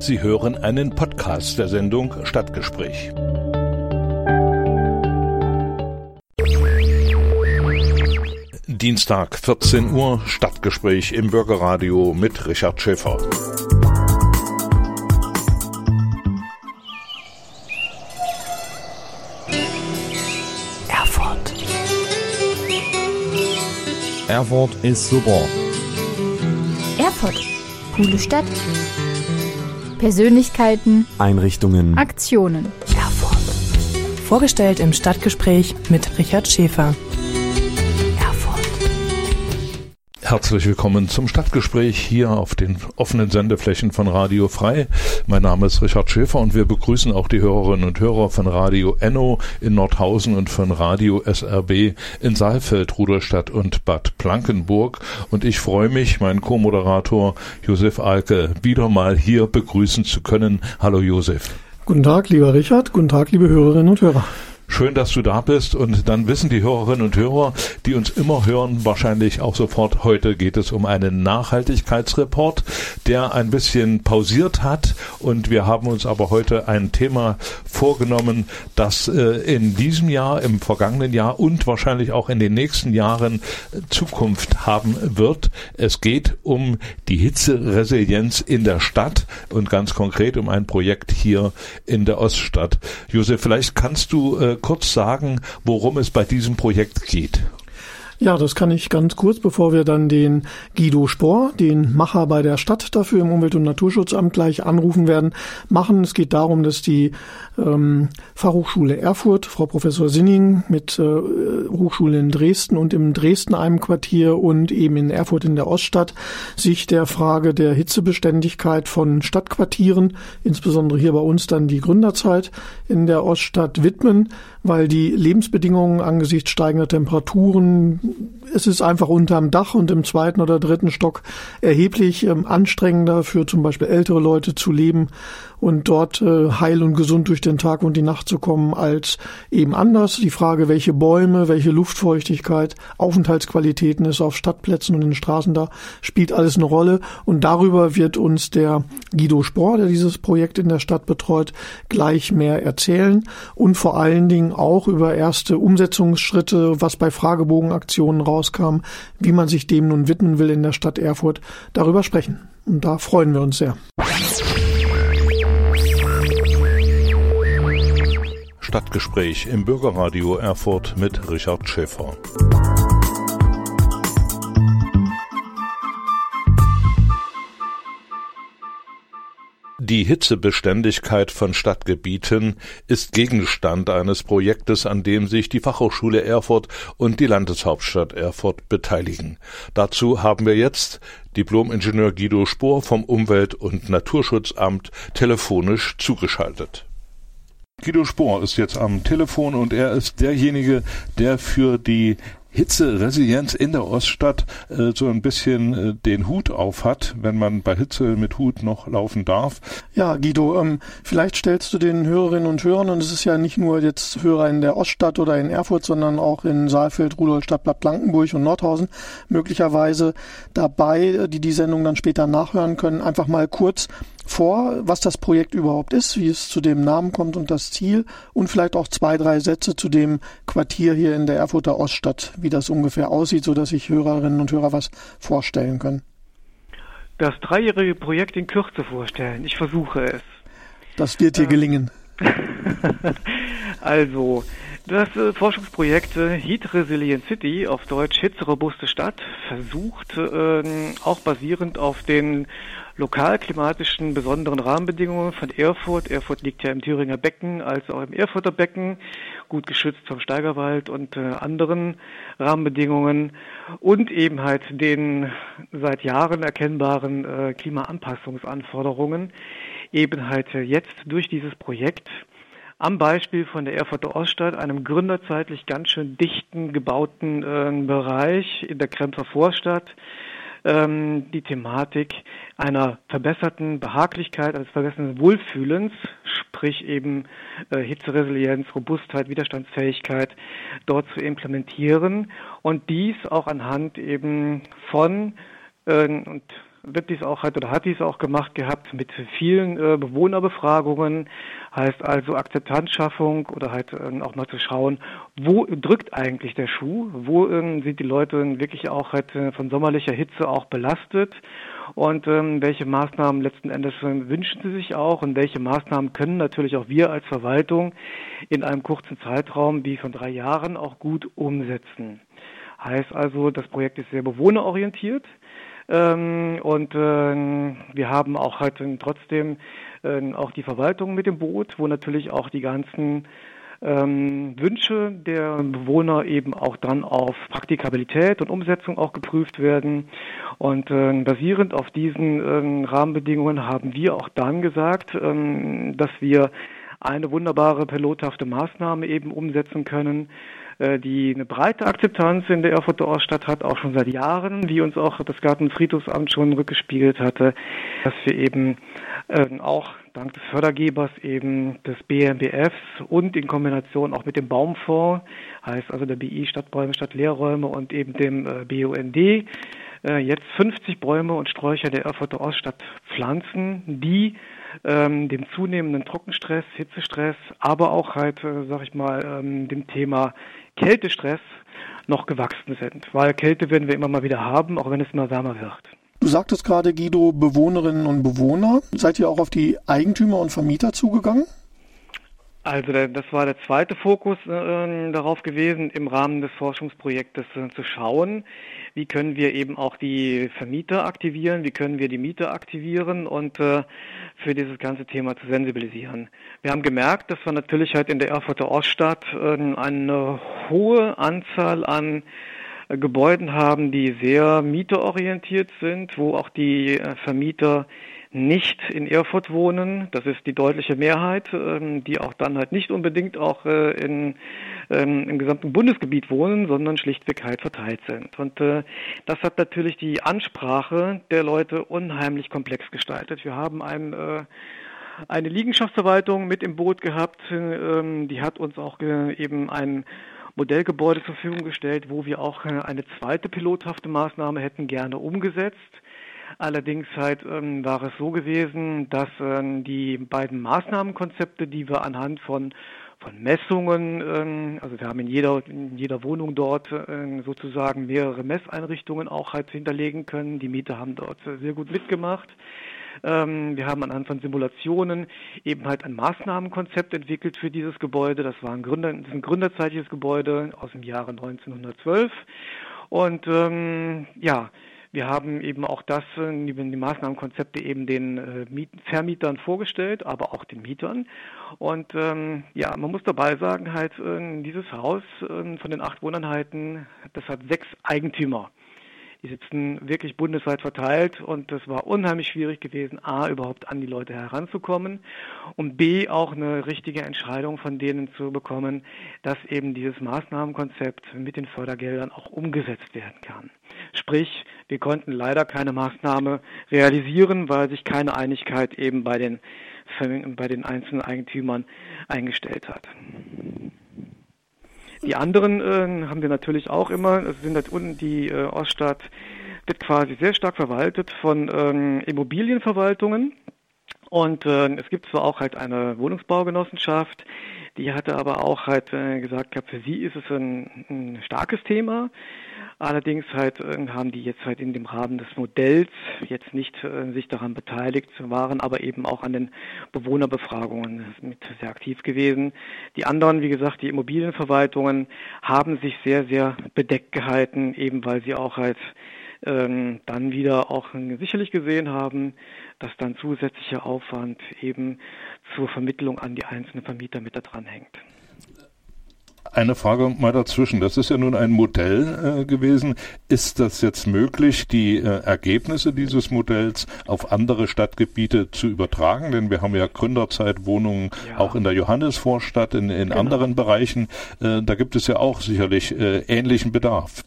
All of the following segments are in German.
Sie hören einen Podcast der Sendung Stadtgespräch. Dienstag, 14 Uhr, Stadtgespräch im Bürgerradio mit Richard Schäfer. Erfurt. Erfurt ist super. Erfurt. Coole Stadt. Persönlichkeiten, Einrichtungen. Aktionen. Erfurt. Vorgestellt im Stadtgespräch mit Richard Schäfer. Herzlich willkommen zum Stadtgespräch hier auf den offenen Sendeflächen von Radio Frei. Mein Name ist Richard Schäfer und wir begrüßen auch die Hörerinnen und Hörer von Radio Enno in Nordhausen und von Radio SRB in Saalfeld, Rudolstadt und Bad Blankenburg. Und ich freue mich, meinen Co-Moderator Josef Alke wieder mal hier begrüßen zu können. Hallo Josef. Guten Tag, lieber Richard. Guten Tag, liebe Hörerinnen und Hörer. Schön, dass du da bist und dann wissen die Hörerinnen und Hörer, die uns immer hören, wahrscheinlich auch sofort, heute geht es um einen Nachhaltigkeitsreport, der ein bisschen pausiert hat und wir haben uns aber heute ein Thema vorgenommen, das äh, in diesem Jahr, im vergangenen Jahr und wahrscheinlich auch in den nächsten Jahren Zukunft haben wird. Es geht um die Hitzeresilienz in der Stadt und ganz konkret um ein Projekt hier in der Oststadt. Josef, vielleicht kannst du äh, kurz sagen, worum es bei diesem Projekt geht? Ja, das kann ich ganz kurz, bevor wir dann den Guido Spohr, den Macher bei der Stadt dafür im Umwelt- und Naturschutzamt gleich anrufen werden, machen. Es geht darum, dass die ähm, Fachhochschule Erfurt, Frau Professor Sinning mit äh, Hochschule in Dresden und im Dresden einem Quartier und eben in Erfurt in der Oststadt sich der Frage der Hitzebeständigkeit von Stadtquartieren, insbesondere hier bei uns dann die Gründerzeit in der Oststadt widmen, weil die Lebensbedingungen angesichts steigender Temperaturen, es ist einfach unterm Dach und im zweiten oder dritten Stock erheblich ähm, anstrengender für zum Beispiel ältere Leute zu leben und dort äh, heil und gesund durch den Tag und die Nacht zu kommen als eben anders. Die Frage, welche Bäume, welche Luftfeuchtigkeit, Aufenthaltsqualitäten ist auf Stadtplätzen und in den Straßen da, spielt alles eine Rolle. Und darüber wird uns der Guido Spohr, der dieses Projekt in der Stadt betreut, gleich mehr erzählen und vor allen Dingen auch über erste Umsetzungsschritte, was bei Fragebogenaktionen rauskam, wie man sich dem nun widmen will in der Stadt Erfurt, darüber sprechen. Und da freuen wir uns sehr. Stadtgespräch im Bürgerradio Erfurt mit Richard Schäfer. Die Hitzebeständigkeit von Stadtgebieten ist Gegenstand eines Projektes, an dem sich die Fachhochschule Erfurt und die Landeshauptstadt Erfurt beteiligen. Dazu haben wir jetzt Diplomingenieur Guido Spohr vom Umwelt- und Naturschutzamt telefonisch zugeschaltet. Guido Spohr ist jetzt am Telefon und er ist derjenige, der für die Hitzeresilienz in der Oststadt äh, so ein bisschen äh, den Hut auf hat, wenn man bei Hitze mit Hut noch laufen darf. Ja, Guido, ähm, vielleicht stellst du den Hörerinnen und Hörern, und es ist ja nicht nur jetzt Hörer in der Oststadt oder in Erfurt, sondern auch in Saalfeld, Rudolstadt, Bad Blankenburg und Nordhausen möglicherweise dabei, die die Sendung dann später nachhören können, einfach mal kurz vor, was das Projekt überhaupt ist, wie es zu dem Namen kommt und das Ziel und vielleicht auch zwei, drei Sätze zu dem Quartier hier in der Erfurter Oststadt, wie das ungefähr aussieht, so dass sich Hörerinnen und Hörer was vorstellen können. Das dreijährige Projekt in Kürze vorstellen. Ich versuche es. Das wird dir äh, gelingen. also, das äh, Forschungsprojekt äh, Heat Resilient City, auf Deutsch Hitzerobuste Stadt, versucht äh, auch basierend auf den lokalklimatischen besonderen Rahmenbedingungen von Erfurt. Erfurt liegt ja im Thüringer Becken als auch im Erfurter Becken, gut geschützt vom Steigerwald und äh, anderen Rahmenbedingungen und eben halt den seit Jahren erkennbaren äh, Klimaanpassungsanforderungen eben halt jetzt durch dieses Projekt am Beispiel von der Erfurter Oststadt, einem gründerzeitlich ganz schön dichten gebauten äh, Bereich in der Kremser Vorstadt, ähm, die Thematik einer verbesserten Behaglichkeit, eines verbesserten Wohlfühlens, sprich eben äh, Hitzeresilienz, Robustheit, Widerstandsfähigkeit dort zu implementieren und dies auch anhand eben von äh, und wird dies auch halt oder hat dies auch gemacht gehabt mit vielen äh, Bewohnerbefragungen, heißt also Akzeptanzschaffung oder halt äh, auch mal zu schauen, wo drückt eigentlich der Schuh, wo äh, sind die Leute wirklich auch halt äh, von sommerlicher Hitze auch belastet und ähm, welche Maßnahmen letzten Endes äh, wünschen sie sich auch und welche Maßnahmen können natürlich auch wir als Verwaltung in einem kurzen Zeitraum wie von drei Jahren auch gut umsetzen. Heißt also, das Projekt ist sehr bewohnerorientiert. Ähm, und äh, wir haben auch halt trotzdem äh, auch die Verwaltung mit dem Boot, wo natürlich auch die ganzen ähm, Wünsche der Bewohner eben auch dann auf Praktikabilität und Umsetzung auch geprüft werden. Und äh, basierend auf diesen äh, Rahmenbedingungen haben wir auch dann gesagt, äh, dass wir eine wunderbare pilothafte Maßnahme eben umsetzen können, die eine breite Akzeptanz in der Erfurter Oststadt hat, auch schon seit Jahren, wie uns auch das Gartenfriedhofsamt schon rückgespiegelt hatte, dass wir eben äh, auch dank des Fördergebers eben des BMBFs und in Kombination auch mit dem Baumfonds, heißt also der BI Stadtbäume, Stadtlehrräume und eben dem äh, BUND, äh, jetzt 50 Bäume und Sträucher der Erfurter Oststadt pflanzen, die ähm, dem zunehmenden Trockenstress, Hitzestress, aber auch halt, äh, sag ich mal, ähm, dem Thema Kältestress noch gewachsen sind. Weil Kälte werden wir immer mal wieder haben, auch wenn es immer wärmer wird. Du sagtest gerade, Guido, Bewohnerinnen und Bewohner. Seid ihr auch auf die Eigentümer und Vermieter zugegangen? Also das war der zweite Fokus äh, darauf gewesen, im Rahmen des Forschungsprojektes äh, zu schauen, wie können wir eben auch die Vermieter aktivieren, wie können wir die Mieter aktivieren und äh, für dieses ganze Thema zu sensibilisieren. Wir haben gemerkt, dass wir natürlich halt in der Erfurter Oststadt äh, eine hohe Anzahl an äh, Gebäuden haben, die sehr mieterorientiert sind, wo auch die äh, Vermieter nicht in Erfurt wohnen. Das ist die deutliche Mehrheit, ähm, die auch dann halt nicht unbedingt auch äh, in, ähm, im gesamten Bundesgebiet wohnen, sondern schlichtweg halt verteilt sind. Und äh, das hat natürlich die Ansprache der Leute unheimlich komplex gestaltet. Wir haben ein äh, eine Liegenschaftsverwaltung mit im Boot gehabt. Ähm, die hat uns auch eben ein Modellgebäude zur Verfügung gestellt, wo wir auch eine zweite pilothafte Maßnahme hätten gerne umgesetzt. Allerdings halt ähm, war es so gewesen, dass ähm, die beiden Maßnahmenkonzepte, die wir anhand von von Messungen, ähm, also wir haben in jeder in jeder Wohnung dort äh, sozusagen mehrere Messeinrichtungen auch halt hinterlegen können. Die Mieter haben dort sehr gut mitgemacht. Ähm, wir haben anhand von Simulationen eben halt ein Maßnahmenkonzept entwickelt für dieses Gebäude. Das war ein, Gründer, das ist ein gründerzeitliches Gebäude aus dem Jahre 1912. Und ähm, ja, wir haben eben auch das, äh, die, die Maßnahmenkonzepte eben den äh, Vermietern vorgestellt, aber auch den Mietern. Und ähm, ja, man muss dabei sagen, halt äh, dieses Haus von den acht Wohneinheiten, das hat sechs Eigentümer. Die sitzen wirklich bundesweit verteilt und es war unheimlich schwierig gewesen, A, überhaupt an die Leute heranzukommen und B, auch eine richtige Entscheidung von denen zu bekommen, dass eben dieses Maßnahmenkonzept mit den Fördergeldern auch umgesetzt werden kann. Sprich, wir konnten leider keine Maßnahme realisieren, weil sich keine Einigkeit eben bei den, bei den einzelnen Eigentümern eingestellt hat. Die anderen äh, haben wir natürlich auch immer. Es sind halt unten die äh, Oststadt wird quasi sehr stark verwaltet von ähm, Immobilienverwaltungen. Und äh, es gibt zwar auch halt eine Wohnungsbaugenossenschaft, die hatte aber auch halt äh, gesagt, für sie ist es ein, ein starkes Thema. Allerdings halt äh, haben die jetzt halt in dem Rahmen des Modells jetzt nicht äh, sich daran beteiligt, waren aber eben auch an den Bewohnerbefragungen mit sehr aktiv gewesen. Die anderen, wie gesagt, die Immobilienverwaltungen haben sich sehr, sehr bedeckt gehalten, eben weil sie auch halt ähm, dann wieder auch sicherlich gesehen haben, dass dann zusätzlicher Aufwand eben zur Vermittlung an die einzelnen Vermieter mit da dran hängt. Eine Frage mal dazwischen. Das ist ja nun ein Modell äh, gewesen. Ist das jetzt möglich, die äh, Ergebnisse dieses Modells auf andere Stadtgebiete zu übertragen? Denn wir haben ja Gründerzeitwohnungen ja. auch in der Johannesvorstadt, in, in genau. anderen Bereichen. Äh, da gibt es ja auch sicherlich äh, ähnlichen Bedarf.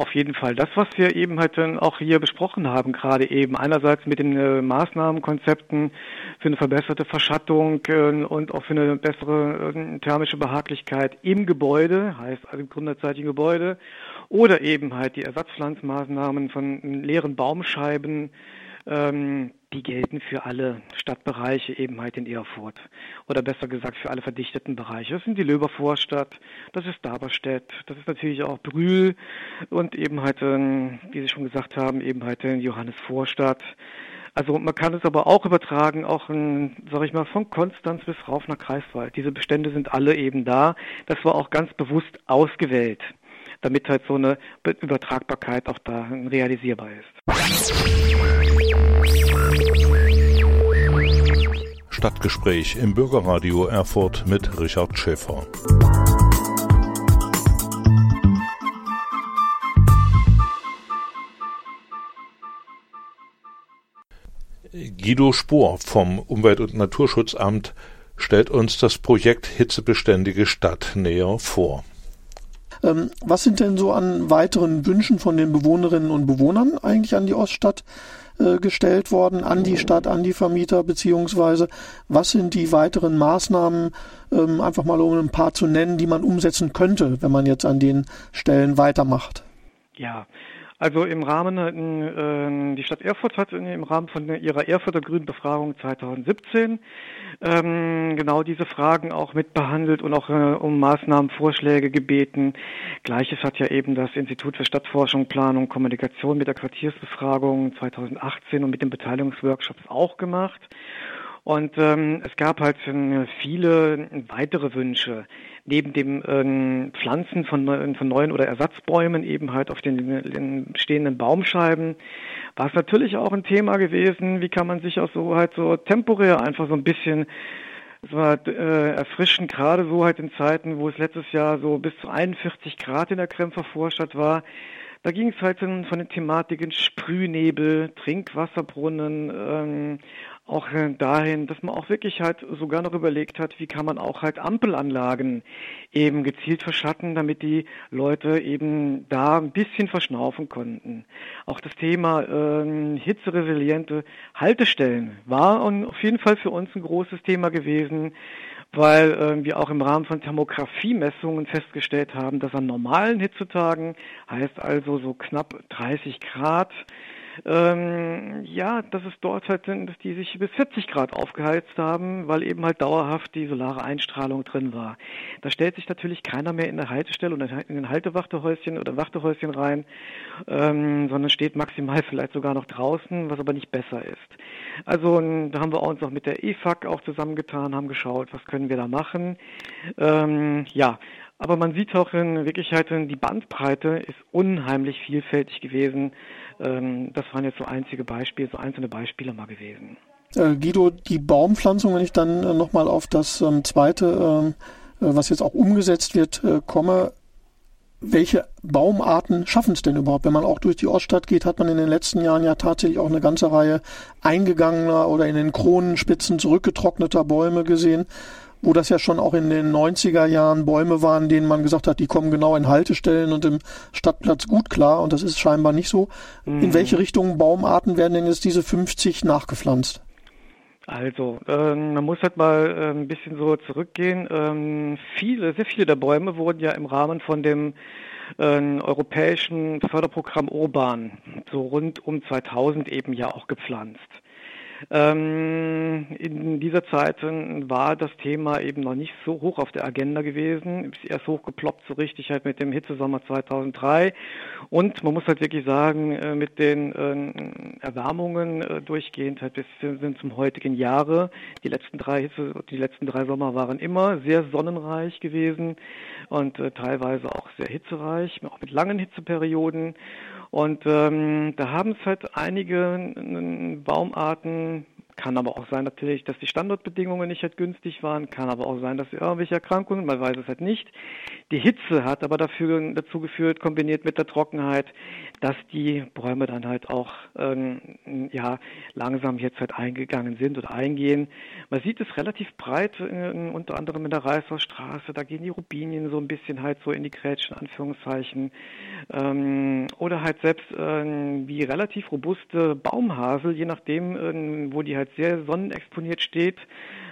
Auf jeden Fall. Das, was wir eben halt auch hier besprochen haben, gerade eben einerseits mit den äh, Maßnahmenkonzepten für eine verbesserte Verschattung äh, und auch für eine bessere äh, thermische Behaglichkeit im Gebäude, heißt also im gründerzeitigen Gebäude oder eben halt die Ersatzpflanzmaßnahmen von leeren Baumscheiben, ähm, die gelten für alle Stadtbereiche eben halt in Erfurt. Oder besser gesagt für alle verdichteten Bereiche. Das sind die Löbervorstadt, das ist Daberstedt, das ist natürlich auch Brühl und eben halt, ähm, wie Sie schon gesagt haben, eben halt in Johannesvorstadt. Also man kann es aber auch übertragen, auch in, sag ich mal, von Konstanz bis rauf nach Kreiswald. Diese Bestände sind alle eben da. Das war auch ganz bewusst ausgewählt, damit halt so eine Übertragbarkeit auch da realisierbar ist. Stadtgespräch im Bürgerradio Erfurt mit Richard Schäfer. Guido Spohr vom Umwelt- und Naturschutzamt stellt uns das Projekt Hitzebeständige Stadt näher vor. Ähm, was sind denn so an weiteren Wünschen von den Bewohnerinnen und Bewohnern eigentlich an die Oststadt äh, gestellt worden, an die Stadt, an die Vermieter, beziehungsweise was sind die weiteren Maßnahmen, ähm, einfach mal um ein paar zu nennen, die man umsetzen könnte, wenn man jetzt an den Stellen weitermacht? Ja, also im Rahmen, äh, die Stadt Erfurt hat im Rahmen von ihrer Erfurter Grünbefragung 2017 ähm, genau diese Fragen auch mitbehandelt und auch äh, um Maßnahmenvorschläge gebeten. Gleiches hat ja eben das Institut für Stadtforschung, Planung, Kommunikation mit der Quartiersbefragung 2018 und mit den Beteiligungsworkshops auch gemacht. Und ähm, es gab halt äh, viele weitere Wünsche. Neben dem ähm, Pflanzen von, von neuen oder Ersatzbäumen eben halt auf den, den stehenden Baumscheiben war es natürlich auch ein Thema gewesen, wie kann man sich auch so halt so temporär einfach so ein bisschen es war äh, erfrischend, gerade so halt in Zeiten, wo es letztes Jahr so bis zu 41 Grad in der Kremper Vorstadt war. Da ging es halt von den Thematiken Sprühnebel, Trinkwasserbrunnen, ähm, auch dahin, dass man auch wirklich halt sogar noch überlegt hat, wie kann man auch halt Ampelanlagen eben gezielt verschatten, damit die Leute eben da ein bisschen verschnaufen konnten. Auch das Thema äh, hitzeresiliente Haltestellen war auf jeden Fall für uns ein großes Thema gewesen, weil äh, wir auch im Rahmen von Thermografiemessungen festgestellt haben, dass an normalen Hitzetagen, heißt also so knapp 30 Grad, ähm, ja, dass es dort halt sind, dass die sich bis 40 Grad aufgeheizt haben, weil eben halt dauerhaft die solare Einstrahlung drin war. Da stellt sich natürlich keiner mehr in der Haltestelle oder in den Haltewachtehäuschen oder Wachtehäuschen rein, ähm, sondern steht maximal vielleicht sogar noch draußen, was aber nicht besser ist. Also da haben wir uns auch mit der EFAG auch zusammengetan, haben geschaut, was können wir da machen. Ähm, ja, aber man sieht auch in Wirklichkeit, die Bandbreite ist unheimlich vielfältig gewesen. Ähm, das waren jetzt so einzige Beispiele, so einzelne Beispiele mal gewesen. Äh, Guido, die Baumpflanzung, wenn ich dann äh, nochmal auf das ähm, zweite, ähm, äh, was jetzt auch umgesetzt wird, äh, komme, welche Baumarten schaffen es denn überhaupt? Wenn man auch durch die Oststadt geht, hat man in den letzten Jahren ja tatsächlich auch eine ganze Reihe eingegangener oder in den Kronenspitzen zurückgetrockneter Bäume gesehen wo das ja schon auch in den 90er Jahren Bäume waren, denen man gesagt hat, die kommen genau in Haltestellen und im Stadtplatz gut klar und das ist scheinbar nicht so. Mhm. In welche Richtung Baumarten werden denn jetzt diese 50 nachgepflanzt? Also, ähm, man muss halt mal äh, ein bisschen so zurückgehen. Ähm, viele, sehr viele der Bäume wurden ja im Rahmen von dem äh, europäischen Förderprogramm Urban so rund um 2000 eben ja auch gepflanzt. Ähm, in dieser Zeit war das Thema eben noch nicht so hoch auf der Agenda gewesen. Ist erst hochgeploppt so richtig halt mit dem Hitzesommer 2003. Und man muss halt wirklich sagen, äh, mit den äh, Erwärmungen äh, durchgehend halt bis sind zum heutigen Jahre. Die letzten drei Hitze, die letzten drei Sommer waren immer sehr sonnenreich gewesen und teilweise auch sehr hitzereich, auch mit langen Hitzeperioden. Und ähm, da haben es halt einige Baumarten kann aber auch sein natürlich, dass die Standortbedingungen nicht halt günstig waren. Kann aber auch sein, dass irgendwelche Erkrankungen, man weiß es halt nicht. Die Hitze hat aber dafür, dazu geführt, kombiniert mit der Trockenheit, dass die Bäume dann halt auch ähm, ja, langsam jetzt halt eingegangen sind oder eingehen. Man sieht es relativ breit, äh, unter anderem in der Reißerstraße. Da gehen die Rubinien so ein bisschen halt so in die Grätschen, Anführungszeichen. Ähm, oder halt selbst äh, wie relativ robuste Baumhasel, je nachdem, äh, wo die halt sehr sonnenexponiert steht,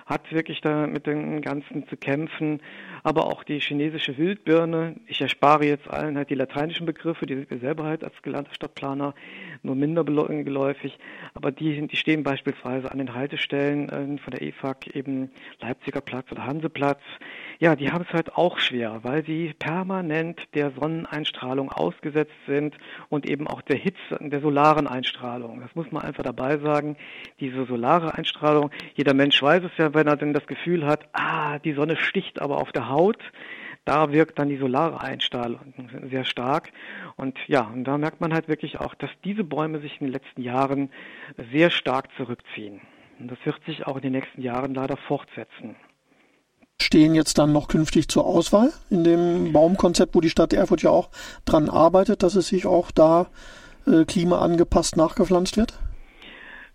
hat wirklich da mit dem Ganzen zu kämpfen. Aber auch die chinesische Wildbirne, ich erspare jetzt allen halt die lateinischen Begriffe, die sind mir selber halt als gelernter Stadtplaner nur minder geläufig, aber die, die stehen beispielsweise an den Haltestellen äh, von der EFAG, eben Leipziger Platz oder Hanseplatz. Ja, die haben es halt auch schwer, weil sie permanent der Sonneneinstrahlung ausgesetzt sind und eben auch der Hitze, der solaren Einstrahlung. Das muss man einfach dabei sagen. Diese solare Einstrahlung, jeder Mensch weiß es ja, wenn er denn das Gefühl hat, ah, die Sonne sticht aber auf der Haut, da wirkt dann die solare Einstrahlung sehr stark. Und ja, und da merkt man halt wirklich auch, dass diese Bäume sich in den letzten Jahren sehr stark zurückziehen. Und das wird sich auch in den nächsten Jahren leider fortsetzen. Stehen jetzt dann noch künftig zur Auswahl in dem Baumkonzept, wo die Stadt Erfurt ja auch dran arbeitet, dass es sich auch da äh, klimaangepasst nachgepflanzt wird?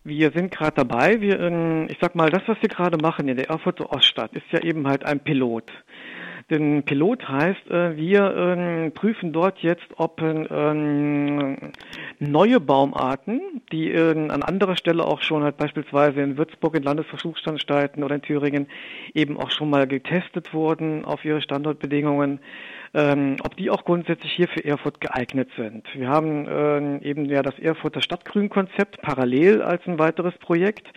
Wir sind gerade dabei. Wir, ähm, ich sag mal, das, was wir gerade machen in der Erfurter Oststadt, ist ja eben halt ein Pilot. Denn Pilot heißt, äh, wir ähm, prüfen dort jetzt, ob ähm, neue Baumarten, die an anderer Stelle auch schon halt beispielsweise in Würzburg in Landesversuchsanstalten oder in Thüringen eben auch schon mal getestet wurden auf ihre Standortbedingungen, ähm, ob die auch grundsätzlich hier für Erfurt geeignet sind. Wir haben eben ja das Erfurter Stadtgrünkonzept parallel als ein weiteres Projekt.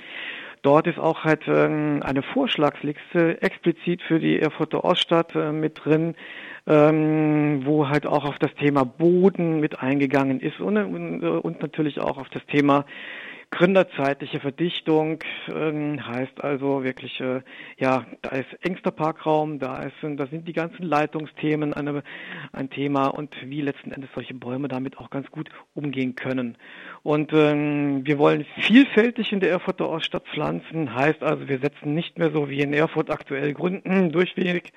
Dort ist auch halt ähm, eine Vorschlagsliste explizit für die Erfurter Oststadt äh, mit drin, ähm, wo halt auch auf das Thema Boden mit eingegangen ist und, und, und natürlich auch auf das Thema Gründerzeitliche Verdichtung ähm, heißt also wirklich, äh, ja, da ist engster Parkraum, da, ist, da sind die ganzen Leitungsthemen eine, ein Thema und wie letzten Endes solche Bäume damit auch ganz gut umgehen können. Und ähm, wir wollen vielfältig in der Erfurter Oststadt pflanzen, heißt also, wir setzen nicht mehr so wie in Erfurt aktuell Gründen durchweg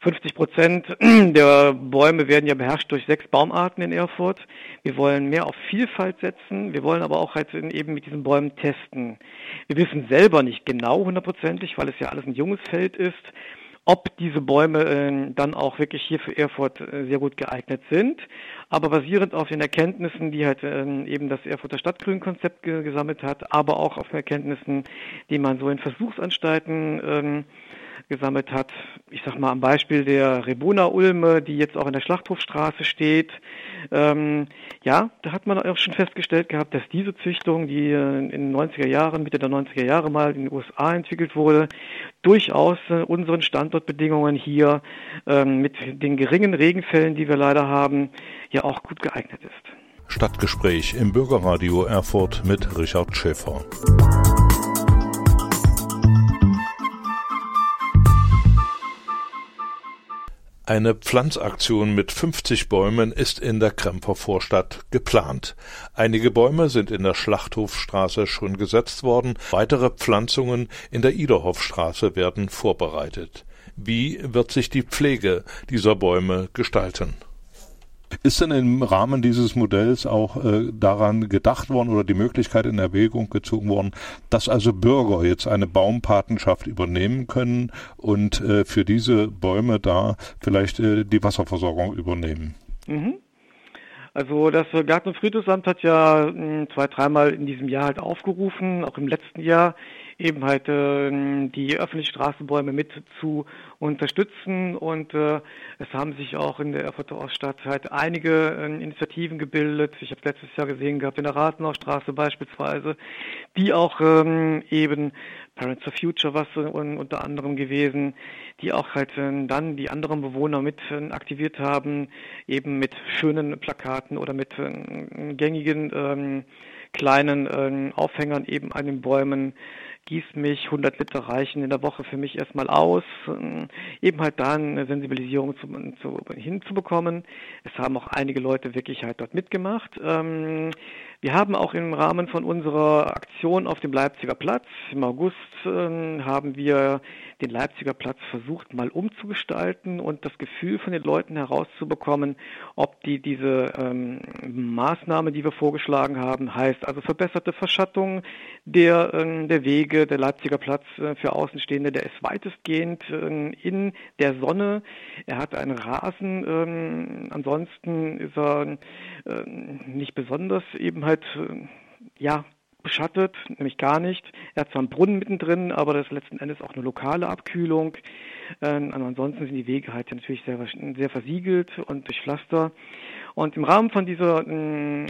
50 Prozent der Bäume werden ja beherrscht durch sechs Baumarten in Erfurt. Wir wollen mehr auf Vielfalt setzen. Wir wollen aber auch halt eben mit diesen Bäumen testen. Wir wissen selber nicht genau hundertprozentig, weil es ja alles ein junges Feld ist, ob diese Bäume äh, dann auch wirklich hier für Erfurt äh, sehr gut geeignet sind. Aber basierend auf den Erkenntnissen, die halt äh, eben das Erfurter Stadtgrünkonzept ge gesammelt hat, aber auch auf Erkenntnissen, die man so in Versuchsanstalten ähm, gesammelt hat. Ich sag mal am Beispiel der Rebuna-Ulme, die jetzt auch in der Schlachthofstraße steht. Ähm, ja, da hat man auch schon festgestellt gehabt, dass diese Züchtung, die in den 90er Jahren, Mitte der 90er Jahre mal in den USA entwickelt wurde, durchaus äh, unseren Standortbedingungen hier ähm, mit den geringen Regenfällen, die wir leider haben, ja auch gut geeignet ist. Stadtgespräch im Bürgerradio Erfurt mit Richard Schäfer. Eine Pflanzaktion mit 50 Bäumen ist in der Kremper Vorstadt geplant. Einige Bäume sind in der Schlachthofstraße schon gesetzt worden, weitere Pflanzungen in der Iderhofstraße werden vorbereitet. Wie wird sich die Pflege dieser Bäume gestalten? Ist denn im Rahmen dieses Modells auch äh, daran gedacht worden oder die Möglichkeit in Erwägung gezogen worden, dass also Bürger jetzt eine Baumpatenschaft übernehmen können und äh, für diese Bäume da vielleicht äh, die Wasserversorgung übernehmen? Mhm. Also das Garten- und Friedhofsamt hat ja hm, zwei, dreimal in diesem Jahr halt aufgerufen, auch im letzten Jahr, eben halt äh, die öffentlichen Straßenbäume mit zu unterstützen und äh, es haben sich auch in der Erfurter Oststadt halt einige äh, Initiativen gebildet. Ich habe letztes Jahr gesehen gehabt in der Rathenaustraße beispielsweise, die auch ähm, eben Parents for Future was äh, unter anderem gewesen, die auch halt äh, dann die anderen Bewohner mit äh, aktiviert haben, eben mit schönen Plakaten oder mit äh, gängigen ähm, kleinen äh, Aufhängern eben an den Bäumen Gießmilch, 100 Liter reichen in der Woche für mich erstmal aus, ähm, eben halt da eine Sensibilisierung zu, zu, hinzubekommen. Es haben auch einige Leute wirklich halt dort mitgemacht. Ähm, wir haben auch im Rahmen von unserer Aktion auf dem Leipziger Platz im August äh, haben wir den Leipziger Platz versucht mal umzugestalten und das Gefühl von den Leuten herauszubekommen, ob die diese ähm, Maßnahme, die wir vorgeschlagen haben, heißt also verbesserte Verschattung der, äh, der Wege, der Leipziger Platz äh, für Außenstehende, der ist weitestgehend äh, in der Sonne. Er hat einen Rasen, ähm, ansonsten ist er äh, nicht besonders eben halt, äh, ja, beschattet, nämlich gar nicht. Er hat zwar einen Brunnen mittendrin, aber das ist letzten Endes auch eine lokale Abkühlung. Ähm, ansonsten sind die Wege halt natürlich sehr, sehr versiegelt und durch Pflaster. Und im Rahmen von dieser äh,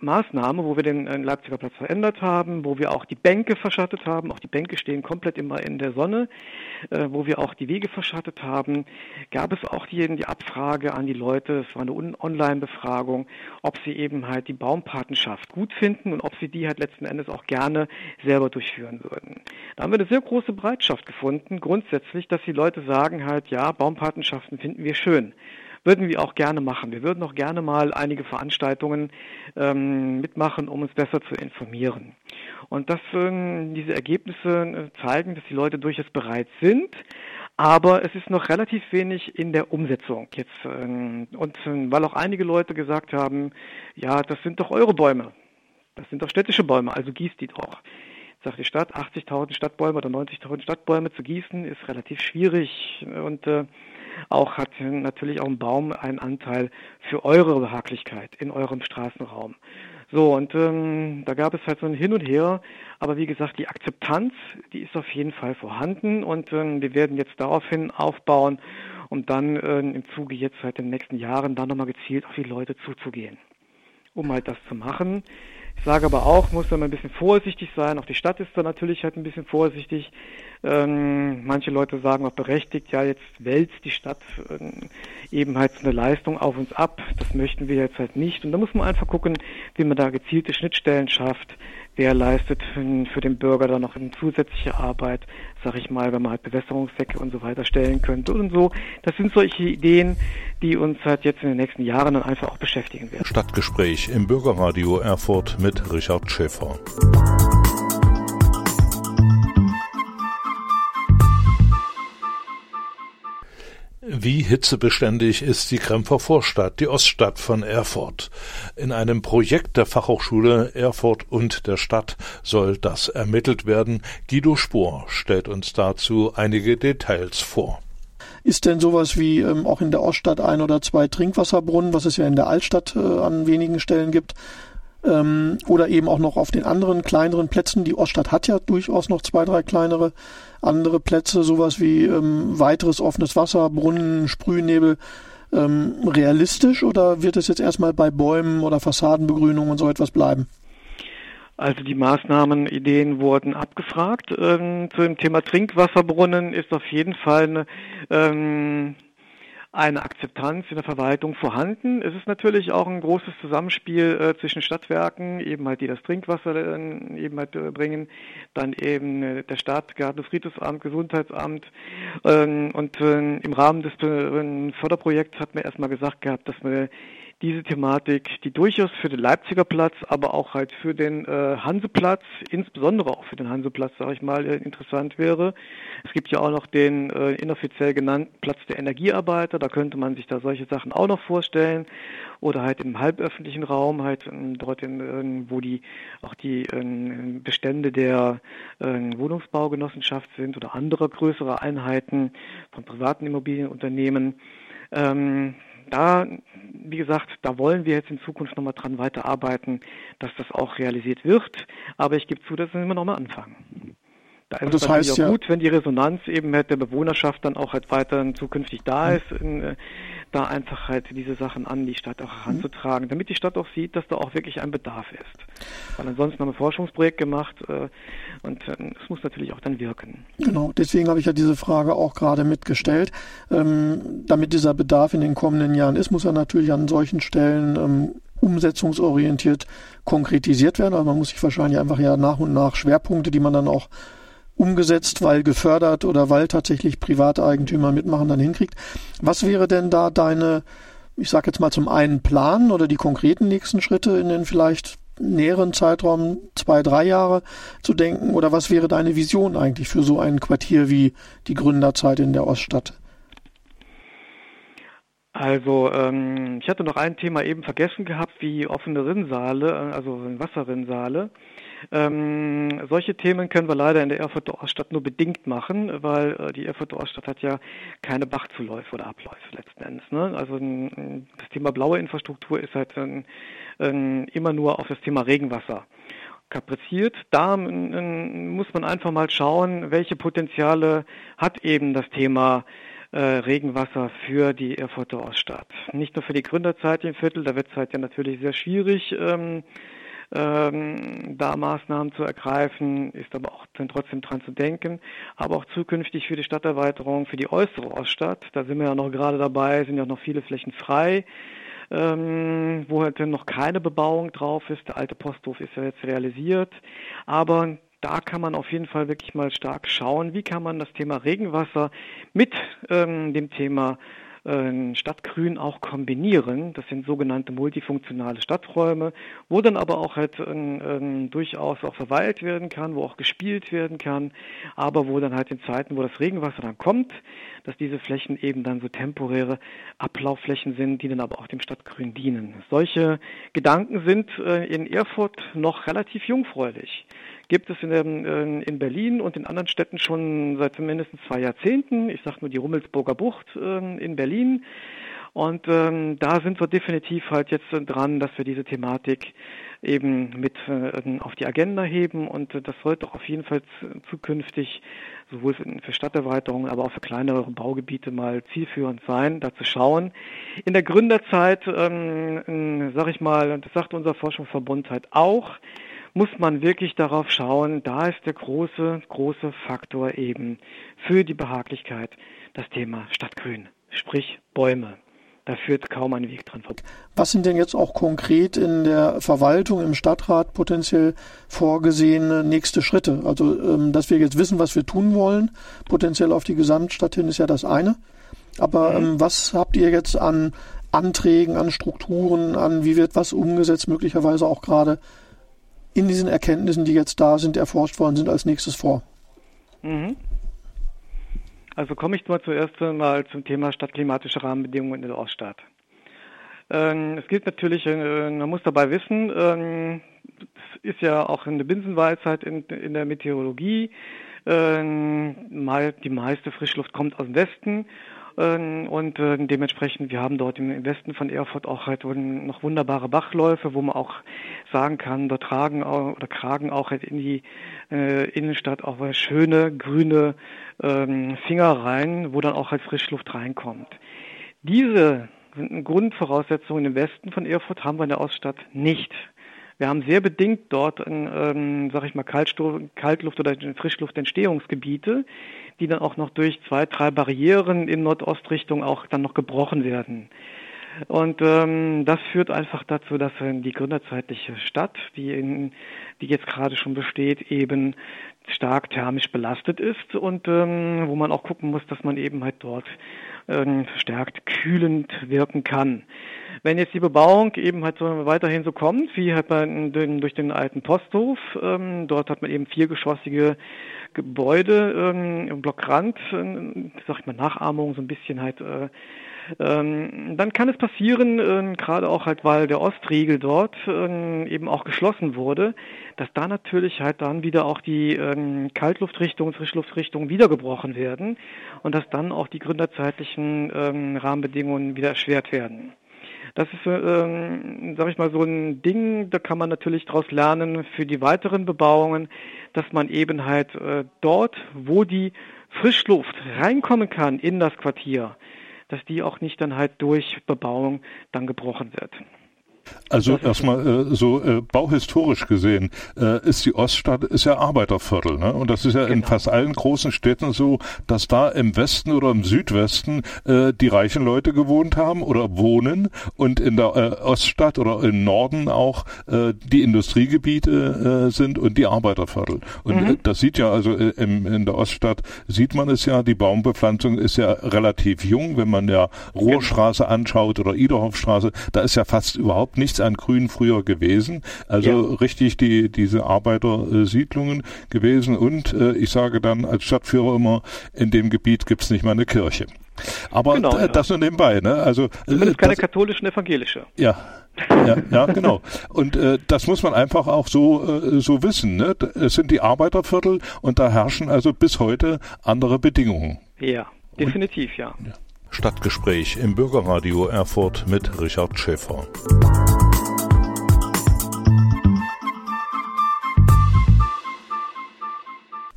Maßnahme, wo wir den äh, Leipziger Platz verändert haben, wo wir auch die Bänke verschattet haben, auch die Bänke stehen komplett immer in der Sonne, äh, wo wir auch die Wege verschattet haben, gab es auch die, die Abfrage an die Leute, es war eine Online-Befragung, ob sie eben halt die Baumpatenschaft gut finden und ob sie die halt letzten Endes auch gerne selber durchführen würden. Da haben wir eine sehr große Bereitschaft gefunden, grundsätzlich, dass die Leute sagen halt, ja, Baumpatenschaften finden wir schön würden wir auch gerne machen. Wir würden auch gerne mal einige Veranstaltungen ähm, mitmachen, um uns besser zu informieren. Und das, äh, diese Ergebnisse äh, zeigen, dass die Leute durchaus bereit sind, aber es ist noch relativ wenig in der Umsetzung jetzt. Äh, und äh, weil auch einige Leute gesagt haben, ja, das sind doch eure Bäume. Das sind doch städtische Bäume, also gießt die doch sagt die Stadt, 80.000 Stadtbäume oder 90.000 Stadtbäume zu gießen, ist relativ schwierig. Und äh, auch hat natürlich auch ein Baum einen Anteil für eure Behaglichkeit in eurem Straßenraum. So, und ähm, da gab es halt so ein Hin und Her, aber wie gesagt, die Akzeptanz, die ist auf jeden Fall vorhanden und ähm, wir werden jetzt daraufhin aufbauen, um dann äh, im Zuge jetzt seit den nächsten Jahren dann nochmal gezielt auf die Leute zuzugehen, um halt das zu machen. Ich sage aber auch, muss man ein bisschen vorsichtig sein. Auch die Stadt ist da natürlich halt ein bisschen vorsichtig. Ähm, manche Leute sagen auch berechtigt, ja, jetzt wälzt die Stadt ähm, eben halt so eine Leistung auf uns ab. Das möchten wir jetzt halt nicht. Und da muss man einfach gucken, wie man da gezielte Schnittstellen schafft, wer leistet für den Bürger dann noch eine zusätzliche Arbeit, sag ich mal, wenn man halt Bewässerungssäcke und so weiter stellen könnte und so. Das sind solche Ideen, die uns halt jetzt in den nächsten Jahren dann einfach auch beschäftigen werden. Stadtgespräch im Bürgerradio Erfurt mit Richard Schäfer. Wie hitzebeständig ist die Krempfer Vorstadt, die Oststadt von Erfurt? In einem Projekt der Fachhochschule Erfurt und der Stadt soll das ermittelt werden. Guido Spohr stellt uns dazu einige Details vor. Ist denn sowas wie ähm, auch in der Oststadt ein oder zwei Trinkwasserbrunnen, was es ja in der Altstadt äh, an wenigen Stellen gibt, ähm, oder eben auch noch auf den anderen kleineren Plätzen. Die Oststadt hat ja durchaus noch zwei, drei kleinere andere Plätze, sowas wie ähm, weiteres offenes Wasser, Brunnen, Sprühnebel. Ähm, realistisch oder wird es jetzt erstmal bei Bäumen oder Fassadenbegrünung und so etwas bleiben? Also die Maßnahmenideen wurden abgefragt. Ähm, zu dem Thema Trinkwasserbrunnen ist auf jeden Fall eine ähm, eine Akzeptanz in der Verwaltung vorhanden. Es ist natürlich auch ein großes Zusammenspiel äh, zwischen Stadtwerken, eben halt die das Trinkwasser äh, eben halt äh, bringen, dann eben äh, der Stadt, Garten- Friedhofsamt, Gesundheitsamt ähm, und äh, im Rahmen des äh, Förderprojekts hat man erstmal gesagt gehabt, dass man diese Thematik, die durchaus für den Leipziger Platz, aber auch halt für den äh, Hanseplatz, insbesondere auch für den Hanseplatz, sage ich mal, äh, interessant wäre. Es gibt ja auch noch den äh, inoffiziell genannten Platz der Energiearbeiter, da könnte man sich da solche Sachen auch noch vorstellen. Oder halt im halböffentlichen Raum, halt äh, dort, in, äh, wo die auch die äh, Bestände der äh, Wohnungsbaugenossenschaft sind oder andere größere Einheiten von privaten Immobilienunternehmen. Ähm, da, wie gesagt, da wollen wir jetzt in Zukunft nochmal dran weiterarbeiten, dass das auch realisiert wird. Aber ich gebe zu, das müssen wir nochmal anfangen. Da ist das es heißt ja gut, wenn die Resonanz eben mit der Bewohnerschaft dann auch halt weiter zukünftig da ist, in, äh, da einfach halt diese Sachen an die Stadt auch heranzutragen, damit die Stadt auch sieht, dass da auch wirklich ein Bedarf ist. Weil ansonsten haben wir ein Forschungsprojekt gemacht äh, und äh, es muss natürlich auch dann wirken. Genau, deswegen habe ich ja diese Frage auch gerade mitgestellt. Ähm, damit dieser Bedarf in den kommenden Jahren ist, muss er natürlich an solchen Stellen ähm, umsetzungsorientiert konkretisiert werden. Also man muss sich wahrscheinlich einfach ja nach und nach Schwerpunkte, die man dann auch umgesetzt, weil gefördert oder weil tatsächlich private Eigentümer mitmachen, dann hinkriegt. Was wäre denn da deine, ich sage jetzt mal zum einen Plan oder die konkreten nächsten Schritte in den vielleicht näheren Zeitraum, zwei, drei Jahre zu denken? Oder was wäre deine Vision eigentlich für so ein Quartier wie die Gründerzeit in der Oststadt? Also ähm, ich hatte noch ein Thema eben vergessen gehabt, wie offene Rinnsale, also Wasserrinnsale. Ähm, solche Themen können wir leider in der Erfurter Oststadt nur bedingt machen, weil äh, die Erfurter Oststadt hat ja keine Bachzuläufe oder Abläufe letzten Endes. Ne? Also n, das Thema blaue Infrastruktur ist halt n, immer nur auf das Thema Regenwasser kapriziert. Da muss man einfach mal schauen, welche Potenziale hat eben das Thema äh, Regenwasser für die Erfurter Oststadt. Nicht nur für die Gründerzeit im Viertel, da wird es halt ja natürlich sehr schwierig, ähm, ähm, da Maßnahmen zu ergreifen, ist aber auch trotzdem dran zu denken, aber auch zukünftig für die Stadterweiterung, für die äußere Oststadt. Da sind wir ja noch gerade dabei, sind ja noch viele Flächen frei. Ähm, wo halt noch keine Bebauung drauf ist. Der alte Posthof ist ja jetzt realisiert. Aber da kann man auf jeden Fall wirklich mal stark schauen, wie kann man das Thema Regenwasser mit ähm, dem Thema äh, Stadtgrün auch kombinieren. Das sind sogenannte multifunktionale Stadträume, wo dann aber auch halt äh, durchaus auch verweilt werden kann, wo auch gespielt werden kann, aber wo dann halt in Zeiten, wo das Regenwasser dann kommt, dass diese Flächen eben dann so temporäre Ablaufflächen sind, die dann aber auch dem Stadtgrün dienen. Solche Gedanken sind äh, in Erfurt noch relativ jungfräulich gibt es in, ähm, in, Berlin und in anderen Städten schon seit mindestens zwei Jahrzehnten. Ich sage nur die Rummelsburger Bucht ähm, in Berlin. Und ähm, da sind wir definitiv halt jetzt dran, dass wir diese Thematik eben mit äh, auf die Agenda heben und äh, das sollte auch auf jeden Fall zukünftig sowohl für, Stadterweiterungen, aber auch für kleinere Baugebiete mal zielführend sein, da zu schauen. In der Gründerzeit, ähm, sage ich mal, das sagt unser Forschungsverbund halt auch, muss man wirklich darauf schauen, da ist der große, große Faktor eben für die Behaglichkeit das Thema Stadtgrün, sprich Bäume. Da führt kaum ein Weg dran vorbei. Was sind denn jetzt auch konkret in der Verwaltung, im Stadtrat potenziell vorgesehene nächste Schritte? Also, ähm, dass wir jetzt wissen, was wir tun wollen, potenziell auf die Gesamtstadt hin, ist ja das eine. Aber mhm. ähm, was habt ihr jetzt an Anträgen, an Strukturen, an wie wird was umgesetzt, möglicherweise auch gerade in diesen Erkenntnissen, die jetzt da sind, erforscht worden sind, als nächstes vor? Mhm. Also komme ich mal zuerst mal zum Thema stadtklimatische Rahmenbedingungen in der Oststadt. Ähm, es gilt natürlich, äh, man muss dabei wissen, ähm, es ist ja auch eine Binsenweisheit in, der Meteorologie, ähm, die meiste Frischluft kommt aus dem Westen und äh, dementsprechend, wir haben dort im Westen von Erfurt auch halt noch wunderbare Bachläufe, wo man auch sagen kann, dort tragen oder kragen auch halt in die äh, Innenstadt auch schöne grüne ähm, Finger rein, wo dann auch halt Frischluft reinkommt. Diese Grundvoraussetzungen im Westen von Erfurt haben wir in der Oststadt nicht. Wir haben sehr bedingt dort, ähm, sag ich mal, Kaltluft- oder Frischluftentstehungsgebiete, die dann auch noch durch zwei, drei Barrieren in Nordostrichtung auch dann noch gebrochen werden. Und ähm, das führt einfach dazu, dass die gründerzeitliche Stadt, die, in, die jetzt gerade schon besteht, eben stark thermisch belastet ist und ähm, wo man auch gucken muss, dass man eben halt dort ähm, verstärkt kühlend wirken kann. Wenn jetzt die Bebauung eben halt so weiterhin so kommt, wie halt bei, durch den alten Posthof, ähm, dort hat man eben viergeschossige Gebäude ähm, im Blockrand, äh, sag ich mal Nachahmung, so ein bisschen halt äh, ähm, dann kann es passieren, äh, gerade auch halt, weil der Ostriegel dort äh, eben auch geschlossen wurde, dass da natürlich halt dann wieder auch die äh, Kaltluftrichtungen, Frischluftrichtungen wieder gebrochen werden und dass dann auch die gründerzeitlichen ähm, Rahmenbedingungen wieder erschwert werden. Das ist, ähm, sage ich mal, so ein Ding, da kann man natürlich daraus lernen für die weiteren Bebauungen, dass man eben halt äh, dort, wo die Frischluft reinkommen kann in das Quartier, dass die auch nicht dann halt durch Bebauung dann gebrochen wird. Also erstmal äh, so äh, bauhistorisch gesehen äh, ist die Oststadt ist ja Arbeiterviertel, ne? Und das ist ja genau. in fast allen großen Städten so, dass da im Westen oder im Südwesten äh, die reichen Leute gewohnt haben oder wohnen und in der äh, Oststadt oder im Norden auch äh, die Industriegebiete äh, sind und die Arbeiterviertel. Und mhm. äh, das sieht ja also äh, im, in der Oststadt sieht man es ja, die Baumbepflanzung ist ja relativ jung, wenn man ja Rohrstraße anschaut oder Iderhofstraße, da ist ja fast überhaupt nichts an Grün früher gewesen. Also ja. richtig die, diese Arbeitersiedlungen gewesen. Und äh, ich sage dann als Stadtführer immer, in dem Gebiet gibt's nicht mal eine Kirche. Aber genau, ja. das nur nebenbei, ne? Also zumindest keine das, katholischen evangelische. Ja, ja, ja, genau. Und äh, das muss man einfach auch so äh, so wissen. Ne? Es sind die Arbeiterviertel und da herrschen also bis heute andere Bedingungen. Ja, definitiv, und, ja. ja. Stadtgespräch im Bürgerradio Erfurt mit Richard Schäfer.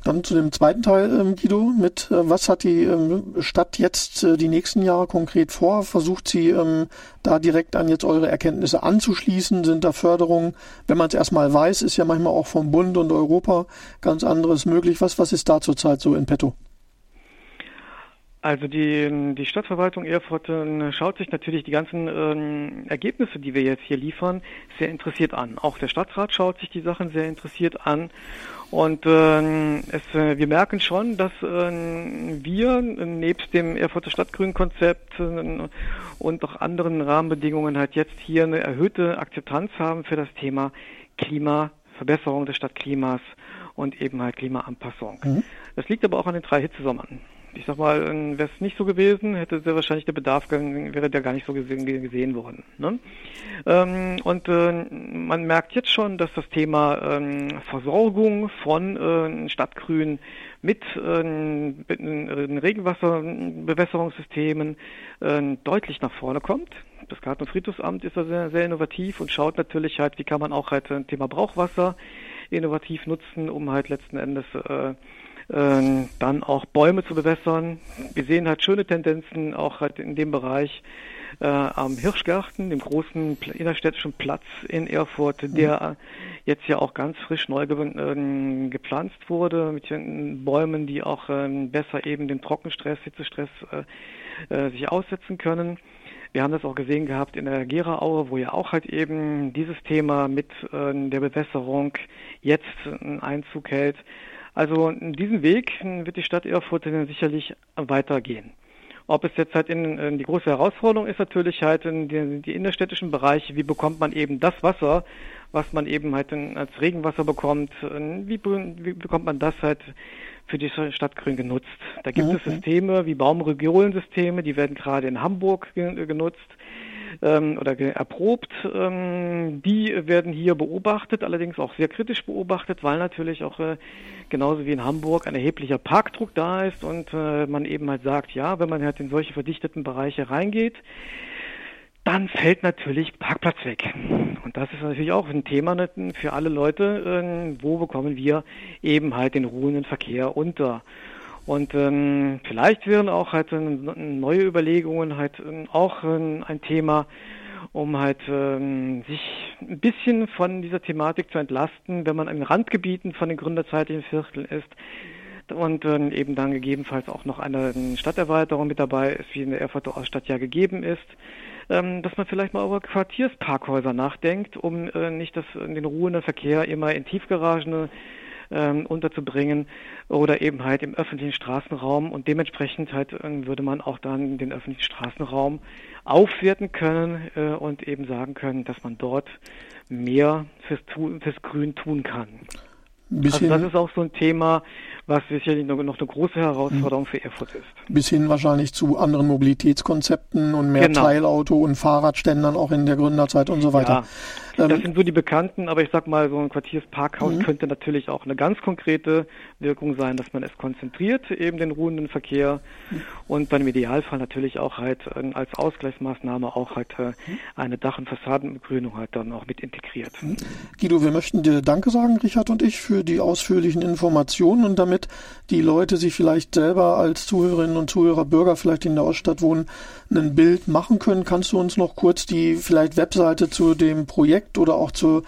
Dann zu dem zweiten Teil, ähm, Guido, mit äh, was hat die ähm, Stadt jetzt äh, die nächsten Jahre konkret vor? Versucht sie ähm, da direkt an jetzt eure Erkenntnisse anzuschließen? Sind da Förderungen? Wenn man es erstmal weiß, ist ja manchmal auch vom Bund und Europa ganz anderes möglich. Was, was ist da zurzeit so in petto? Also die, die Stadtverwaltung Erfurt äh, schaut sich natürlich die ganzen ähm, Ergebnisse, die wir jetzt hier liefern, sehr interessiert an. Auch der Stadtrat schaut sich die Sachen sehr interessiert an. Und äh, es, äh, wir merken schon, dass äh, wir nebst dem Erfurter Stadtgrünkonzept äh, und auch anderen Rahmenbedingungen halt jetzt hier eine erhöhte Akzeptanz haben für das Thema Klimaverbesserung des Stadtklimas und eben halt Klimaanpassung. Mhm. Das liegt aber auch an den drei Hitzesommern ich sag mal, wäre es nicht so gewesen, hätte sehr wahrscheinlich der Bedarf wäre der gar nicht so gesehen, gesehen worden. Ne? Ähm, und äh, man merkt jetzt schon, dass das Thema ähm, Versorgung von äh, Stadtgrün mit äh, Regenwasserbewässerungssystemen äh, deutlich nach vorne kommt. Das Garten- und Friedhofsamt ist da sehr, sehr innovativ und schaut natürlich halt, wie kann man auch halt ein Thema Brauchwasser innovativ nutzen, um halt letzten Endes äh, äh, dann auch Bäume zu bewässern. Wir sehen halt schöne Tendenzen auch halt in dem Bereich äh, am Hirschgarten, dem großen innerstädtischen Platz in Erfurt, mhm. der jetzt ja auch ganz frisch neu ge äh, gepflanzt wurde mit Bäumen, die auch äh, besser eben dem Trockenstress, Hitzestress äh, äh, sich aussetzen können. Wir haben das auch gesehen gehabt in der Geraaue, wo ja auch halt eben dieses Thema mit äh, der Bewässerung jetzt einen Einzug hält. Also diesen Weg wird die Stadt Erfurt sicherlich weitergehen. Ob es jetzt halt in, in die große Herausforderung ist natürlich halt in die, die innerstädtischen Bereiche, wie bekommt man eben das Wasser, was man eben halt in, als Regenwasser bekommt, wie, wie bekommt man das halt für die Stadt Grün genutzt. Da gibt okay. es Systeme wie Baumregiolensysteme, die werden gerade in Hamburg genutzt ähm, oder erprobt. Ähm, die werden hier beobachtet, allerdings auch sehr kritisch beobachtet, weil natürlich auch äh, genauso wie in Hamburg ein erheblicher Parkdruck da ist und äh, man eben halt sagt, ja, wenn man halt in solche verdichteten Bereiche reingeht, dann fällt natürlich Parkplatz weg. Und das ist natürlich auch ein Thema ne, für alle Leute, äh, wo bekommen wir eben halt den ruhenden Verkehr unter. Und ähm, vielleicht wären auch halt äh, neue Überlegungen halt äh, auch äh, ein Thema, um halt ähm, sich ein bisschen von dieser Thematik zu entlasten, wenn man in Randgebieten von den gründerzeitlichen Vierteln ist. Und ähm, eben dann gegebenenfalls auch noch eine Stadterweiterung mit dabei ist, wie in der Erfurter Oststadt ja gegeben ist, ähm, dass man vielleicht mal über Quartiersparkhäuser nachdenkt, um äh, nicht das, den ruhenden Verkehr immer in Tiefgaragen ähm, unterzubringen oder eben halt im öffentlichen Straßenraum und dementsprechend halt äh, würde man auch dann den öffentlichen Straßenraum aufwerten können äh, und eben sagen können, dass man dort mehr fürs, fürs Grün tun kann. Also das ist auch so ein Thema, was sicherlich noch, eine große Herausforderung für Erfurt ist. Bis hin wahrscheinlich zu anderen Mobilitätskonzepten und mehr genau. Teilauto und Fahrradständern auch in der Gründerzeit und so weiter. Ja, das ähm, sind so die bekannten, aber ich sag mal, so ein Quartiersparkhaus mhm. könnte natürlich auch eine ganz konkrete Wirkung sein, dass man es konzentriert, eben den ruhenden Verkehr mhm. und dann im Idealfall natürlich auch halt äh, als Ausgleichsmaßnahme auch halt äh, mhm. eine Dach- und Fassadenbegrünung halt dann auch mit integriert. Guido, wir möchten dir Danke sagen, Richard und ich, für die ausführlichen Informationen und damit damit die Leute sich vielleicht selber als Zuhörerinnen und Zuhörer, Bürger vielleicht in der Oststadt wohnen, ein Bild machen können. Kannst du uns noch kurz die vielleicht Webseite zu dem Projekt oder auch zu,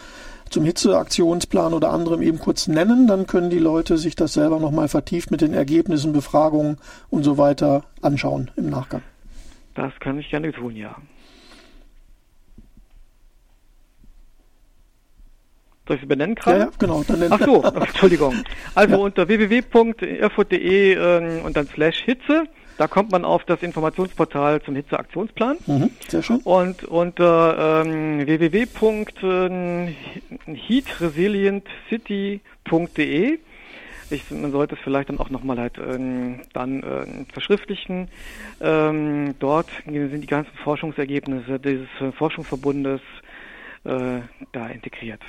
zum Hitzeaktionsplan oder anderem eben kurz nennen? Dann können die Leute sich das selber nochmal vertieft mit den Ergebnissen, Befragungen und so weiter anschauen im Nachgang. Das kann ich gerne tun, ja. Soll ich es benennen gerade? Ja, ja, genau. Ach so, Entschuldigung. Also ja. unter www.erfurt.de äh, und dann slash Hitze. Da kommt man auf das Informationsportal zum Hitzeaktionsplan. Mhm, sehr schön. Und unter ähm, www.heatresilientcity.de ich, man sollte es vielleicht dann auch nochmal halt ähm, dann äh, verschriftlichen. Ähm, dort sind die ganzen Forschungsergebnisse dieses äh, Forschungsverbundes äh, da integriert.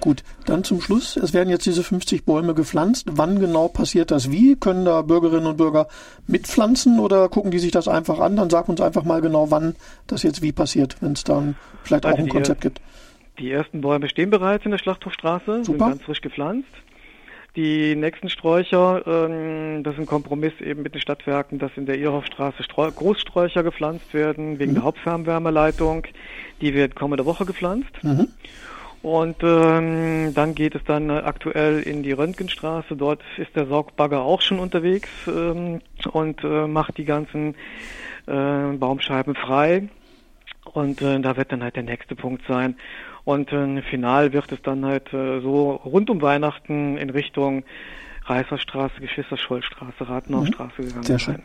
Gut, dann zum Schluss. Es werden jetzt diese 50 Bäume gepflanzt. Wann genau passiert das wie? Können da Bürgerinnen und Bürger mitpflanzen oder gucken die sich das einfach an? Dann sag uns einfach mal genau, wann das jetzt wie passiert, wenn es dann vielleicht also auch ein Konzept gibt. Die ersten Bäume stehen bereits in der Schlachthofstraße, Super. sind ganz frisch gepflanzt. die nächsten Sträucher, ähm, das ist ein Kompromiss eben mit den Stadtwerken, dass in der Irrhoffstraße Streu Großsträucher gepflanzt werden, wegen mhm. der Hauptfernwärmeleitung. Die wird kommende Woche gepflanzt. Mhm. Und ähm, dann geht es dann aktuell in die Röntgenstraße. Dort ist der Saugbagger auch schon unterwegs ähm, und äh, macht die ganzen äh, Baumscheiben frei. Und äh, da wird dann halt der nächste Punkt sein. Und äh, final wird es dann halt äh, so rund um Weihnachten in Richtung Reißerstraße, Geschwister-Scholl-Straße, Rathenaustraße mhm. gegangen Sehr schön.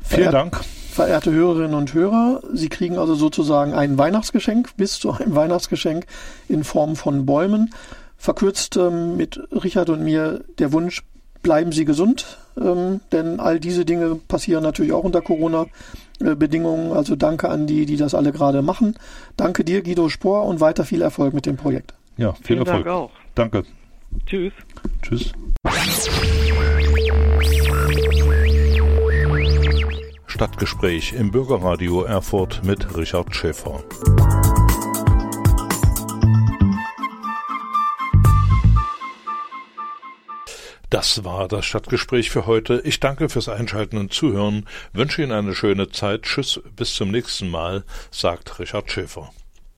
Vielen Dank. Verehrte Hörerinnen und Hörer, Sie kriegen also sozusagen ein Weihnachtsgeschenk, bis zu einem Weihnachtsgeschenk in Form von Bäumen. Verkürzt ähm, mit Richard und mir der Wunsch, bleiben Sie gesund, ähm, denn all diese Dinge passieren natürlich auch unter Corona-Bedingungen. Also danke an die, die das alle gerade machen. Danke dir, Guido Spohr, und weiter viel Erfolg mit dem Projekt. Ja, viel Vielen Erfolg. Dank auch. Danke. Tschüss. Tschüss. Stadtgespräch im Bürgerradio Erfurt mit Richard Schäfer. Das war das Stadtgespräch für heute. Ich danke fürs Einschalten und Zuhören, wünsche Ihnen eine schöne Zeit. Tschüss, bis zum nächsten Mal, sagt Richard Schäfer.